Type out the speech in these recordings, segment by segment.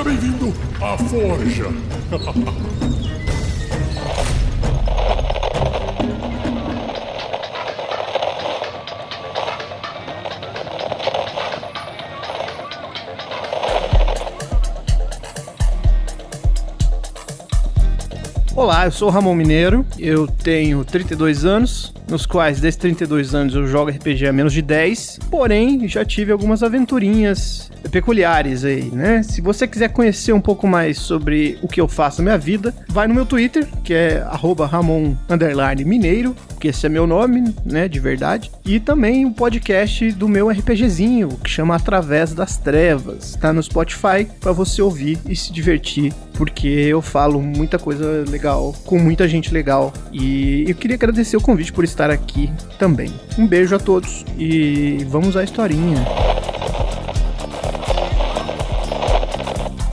Seja bem-vindo à Forja. Olá, eu sou o Ramon Mineiro, eu tenho 32 anos, nos quais desses 32 anos eu jogo RPG há menos de 10, porém já tive algumas aventurinhas peculiares aí, né? Se você quiser conhecer um pouco mais sobre o que eu faço na minha vida, vai no meu Twitter, que é Ramon Mineiro, que esse é meu nome, né, de verdade, e também o podcast do meu RPGzinho, que chama Através das Trevas, tá no Spotify para você ouvir e se divertir, porque eu falo muita coisa legal com muita gente legal e eu queria agradecer o convite por estar aqui também. Um beijo a todos e vamos à historinha.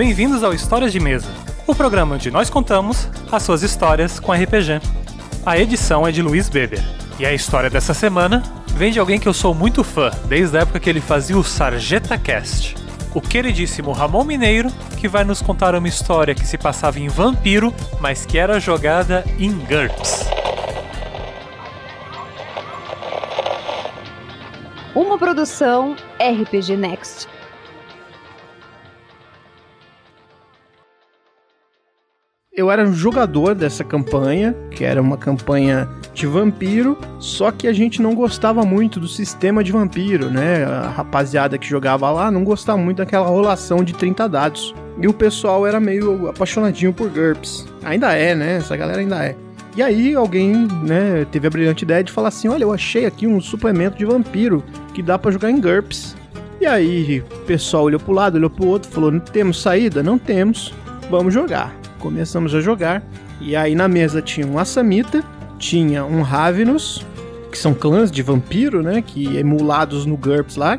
Bem-vindos ao Histórias de Mesa, o programa onde nós contamos as suas histórias com RPG. A edição é de Luiz Beber. E a história dessa semana vem de alguém que eu sou muito fã, desde a época que ele fazia o Sarjeta Cast. O queridíssimo Ramon Mineiro, que vai nos contar uma história que se passava em Vampiro, mas que era jogada em GURPS. Uma produção RPG Next. Eu era um jogador dessa campanha, que era uma campanha de vampiro, só que a gente não gostava muito do sistema de vampiro, né? A rapaziada que jogava lá não gostava muito daquela rolação de 30 dados. E o pessoal era meio apaixonadinho por GURPS. Ainda é, né? Essa galera ainda é. E aí alguém, né, teve a brilhante ideia de falar assim: "Olha, eu achei aqui um suplemento de vampiro que dá para jogar em GURPS". E aí o pessoal olhou pro lado, olhou pro outro, falou: "Não temos saída? Não temos. Vamos jogar" começamos a jogar. E aí na mesa tinha um Assamita, tinha um Ravenous, que são clãs de vampiro, né? Que emulados no GURPS lá,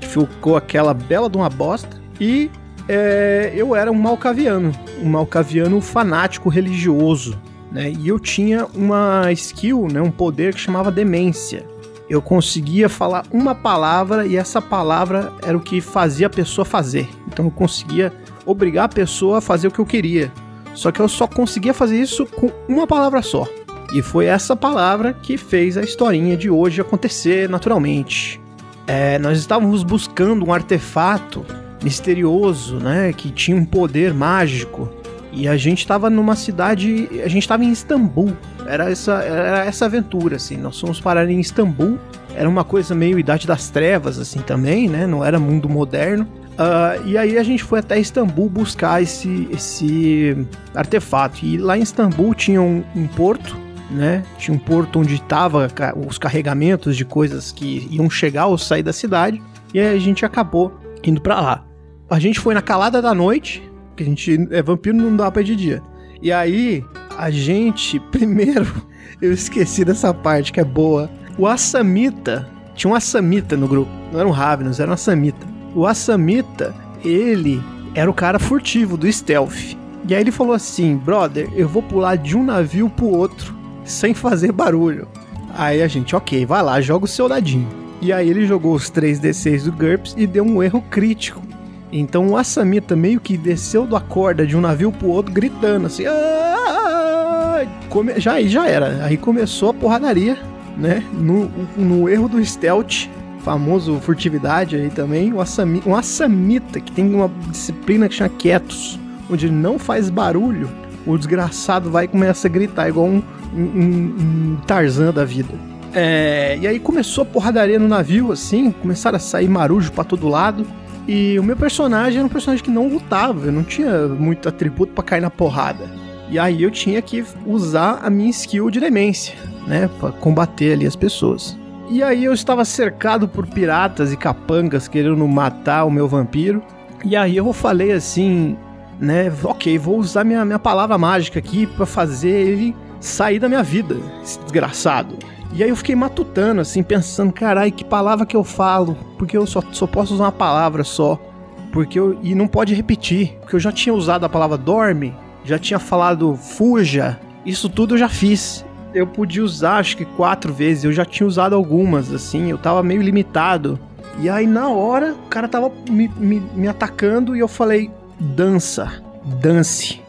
que ficou aquela bela de uma bosta. E é, eu era um malcaviano, um malcaviano fanático religioso, né? E eu tinha uma skill, né? Um poder que chamava demência. Eu conseguia falar uma palavra e essa palavra era o que fazia a pessoa fazer. Então eu conseguia obrigar a pessoa a fazer o que eu queria. Só que eu só conseguia fazer isso com uma palavra só. E foi essa palavra que fez a historinha de hoje acontecer naturalmente. É, nós estávamos buscando um artefato misterioso, né, que tinha um poder mágico. E a gente estava numa cidade, a gente estava em Istambul. Era essa, era essa aventura, assim. Nós fomos parar em Istambul. Era uma coisa meio Idade das Trevas, assim, também, né? Não era mundo moderno. Uh, e aí a gente foi até Istambul buscar esse, esse artefato. E lá em Istambul tinha um, um porto, né? Tinha um porto onde estavam os carregamentos de coisas que iam chegar ou sair da cidade. E aí a gente acabou indo para lá. A gente foi na calada da noite, que a gente é vampiro, não dá pra ir de dia. E aí a gente, primeiro, eu esqueci dessa parte que é boa. O Assamita, tinha um Assamita no grupo, não era um Ravenous, era um Assamita o Assamita, ele era o cara furtivo do stealth. E aí ele falou assim: brother, eu vou pular de um navio pro outro sem fazer barulho. Aí a gente, ok, vai lá, joga o seu dadinho. E aí ele jogou os 3D6 do GURPS e deu um erro crítico. Então o Assamita meio que desceu da corda de um navio pro outro gritando assim. Come... Já já era. Aí começou a porradaria, né? No, no erro do stealth famoso furtividade aí também, o assami, um assamita, que tem uma disciplina que chama quietos, onde ele não faz barulho, o desgraçado vai e começa a gritar, igual um, um, um Tarzan da vida. É, e aí começou a porradaria no navio, assim, começaram a sair marujo para todo lado. E o meu personagem era um personagem que não lutava, eu não tinha muito atributo para cair na porrada. E aí eu tinha que usar a minha skill de demência, né, para combater ali as pessoas. E aí eu estava cercado por piratas e capangas querendo matar o meu vampiro. E aí eu falei assim, né? Ok, vou usar minha, minha palavra mágica aqui para fazer ele sair da minha vida, esse desgraçado. E aí eu fiquei matutando, assim, pensando, carai, que palavra que eu falo? Porque eu só, só posso usar uma palavra só. Porque eu. E não pode repetir. Porque eu já tinha usado a palavra dorme, já tinha falado fuja. Isso tudo eu já fiz eu podia usar acho que quatro vezes. Eu já tinha usado algumas, assim, eu tava meio limitado. E aí na hora o cara tava me, me, me atacando e eu falei: dança, dance.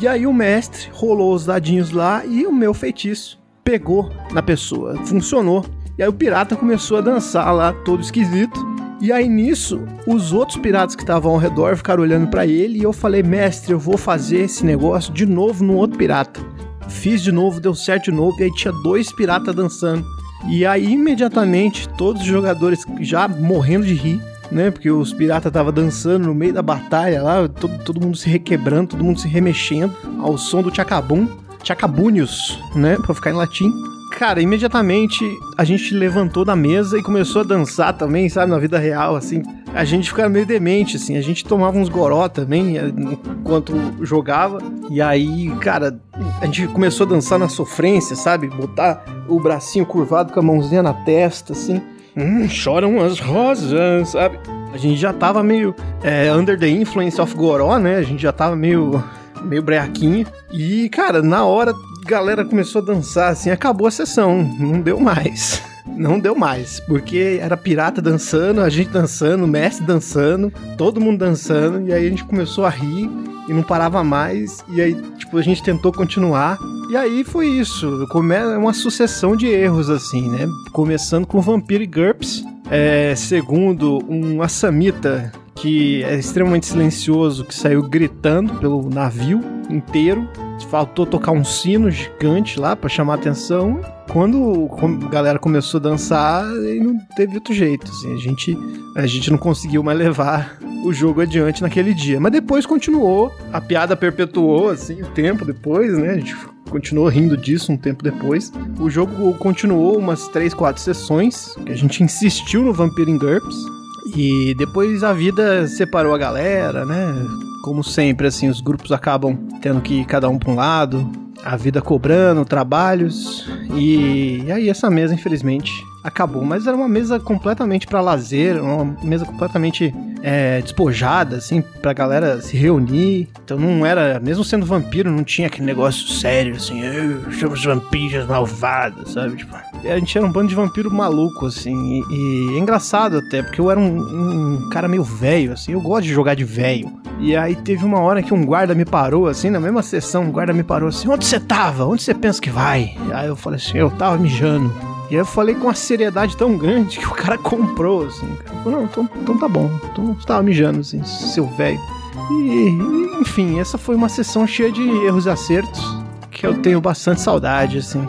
E aí o mestre rolou os dadinhos lá e o meu feitiço pegou na pessoa, funcionou. E aí o pirata começou a dançar lá, todo esquisito. E aí nisso, os outros piratas que estavam ao redor ficaram olhando para ele e eu falei: "Mestre, eu vou fazer esse negócio de novo no outro pirata". Fiz de novo, deu certo de novo e aí tinha dois piratas dançando. E aí imediatamente todos os jogadores já morrendo de rir né? Porque os piratas estavam dançando no meio da batalha lá, todo, todo mundo se requebrando, todo mundo se remexendo ao som do Chacabum, Chacabunius, né? Pra ficar em latim. Cara, imediatamente a gente levantou da mesa e começou a dançar também, sabe? Na vida real, assim. A gente ficava meio demente, assim. A gente tomava uns goró também eh, enquanto jogava. E aí, cara, a gente começou a dançar na sofrência, sabe? Botar o bracinho curvado com a mãozinha na testa, assim. Hum, choram as rosas, sabe? A gente já tava meio é, under the influence of Goró, né? A gente já tava meio, meio breaquinho. E, cara, na hora, a galera começou a dançar, assim, acabou a sessão. Não deu mais. Não deu mais, porque era pirata dançando, a gente dançando, o mestre dançando, todo mundo dançando, e aí a gente começou a rir e não parava mais, e aí, tipo, a gente tentou continuar, e aí foi isso, é uma sucessão de erros, assim, né? Começando com Vampiro e GURPS, é, segundo um Assamita que é extremamente silencioso, que saiu gritando pelo navio inteiro. Faltou tocar um sino gigante lá para chamar atenção. Quando a galera começou a dançar, não teve outro jeito. Assim, a, gente, a gente não conseguiu mais levar o jogo adiante naquele dia. Mas depois continuou, a piada perpetuou, assim, o tempo depois, né? A gente continuou rindo disso um tempo depois. O jogo continuou umas 3, 4 sessões, que a gente insistiu no Vampire in GURPS. E depois a vida separou a galera, né? Como sempre, assim, os grupos acabam tendo que ir cada um para um lado, a vida cobrando, trabalhos. E, aí essa mesa, infelizmente, acabou. Mas era uma mesa completamente para lazer, uma mesa completamente é, despojada, assim, pra galera se reunir. Então não era, mesmo sendo vampiro, não tinha aquele negócio sério, assim, somos vampiros malvados, sabe? Tipo, a gente era um bando de vampiro maluco, assim, e, e é engraçado até, porque eu era um, um cara meio velho, assim, eu gosto de jogar de velho. E aí teve uma hora que um guarda me parou, assim, na mesma sessão, um guarda me parou assim, onde você tava? Onde você pensa que vai? Aí eu falei assim, eu tava mijando. E aí eu falei com uma seriedade tão grande que o cara comprou, assim. Falei, não, então, então tá bom. Então tava mijando, assim, seu velho. E, enfim, essa foi uma sessão cheia de erros e acertos que eu tenho bastante saudade, assim.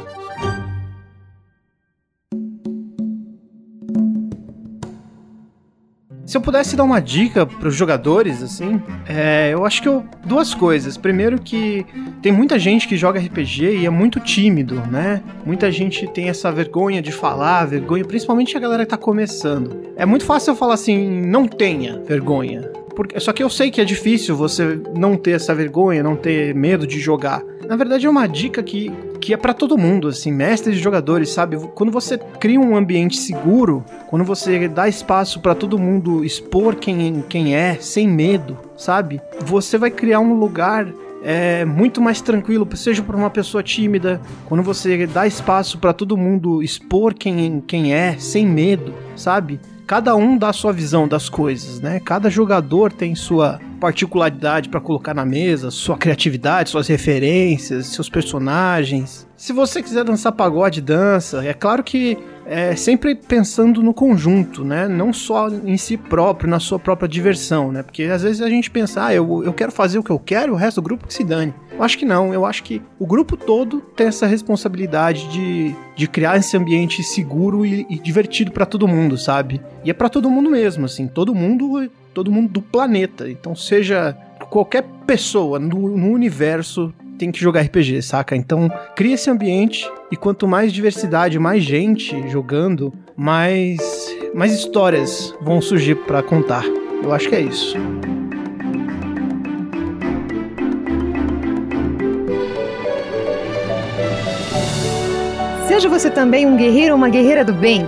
Se eu pudesse dar uma dica para os jogadores, assim, é, eu acho que eu, duas coisas. Primeiro que tem muita gente que joga RPG e é muito tímido, né? Muita gente tem essa vergonha de falar, vergonha, principalmente a galera que tá começando. É muito fácil eu falar assim, não tenha vergonha. Porque, só que eu sei que é difícil você não ter essa vergonha, não ter medo de jogar. Na verdade, é uma dica que, que é para todo mundo, assim, mestres e jogadores, sabe? Quando você cria um ambiente seguro, quando você dá espaço para todo mundo expor quem, quem é, sem medo, sabe? Você vai criar um lugar é muito mais tranquilo, seja para uma pessoa tímida, quando você dá espaço para todo mundo expor quem, quem é, sem medo, sabe? Cada um dá sua visão das coisas, né? Cada jogador tem sua particularidade para colocar na mesa, sua criatividade, suas referências, seus personagens. Se você quiser dançar pagode, dança. É claro que é sempre pensando no conjunto, né? Não só em si próprio, na sua própria diversão, né? Porque às vezes a gente pensa, ah, eu, eu quero fazer o que eu quero, o resto do grupo que se dane. Eu acho que não, eu acho que o grupo todo tem essa responsabilidade de, de criar esse ambiente seguro e, e divertido para todo mundo, sabe? E é para todo mundo mesmo, assim, todo mundo todo mundo do planeta. Então, seja qualquer pessoa no, no universo tem que jogar RPG, saca? Então, cria esse ambiente e quanto mais diversidade, mais gente jogando, mais mais histórias vão surgir para contar. Eu acho que é isso. Seja você também um guerreiro ou uma guerreira do bem.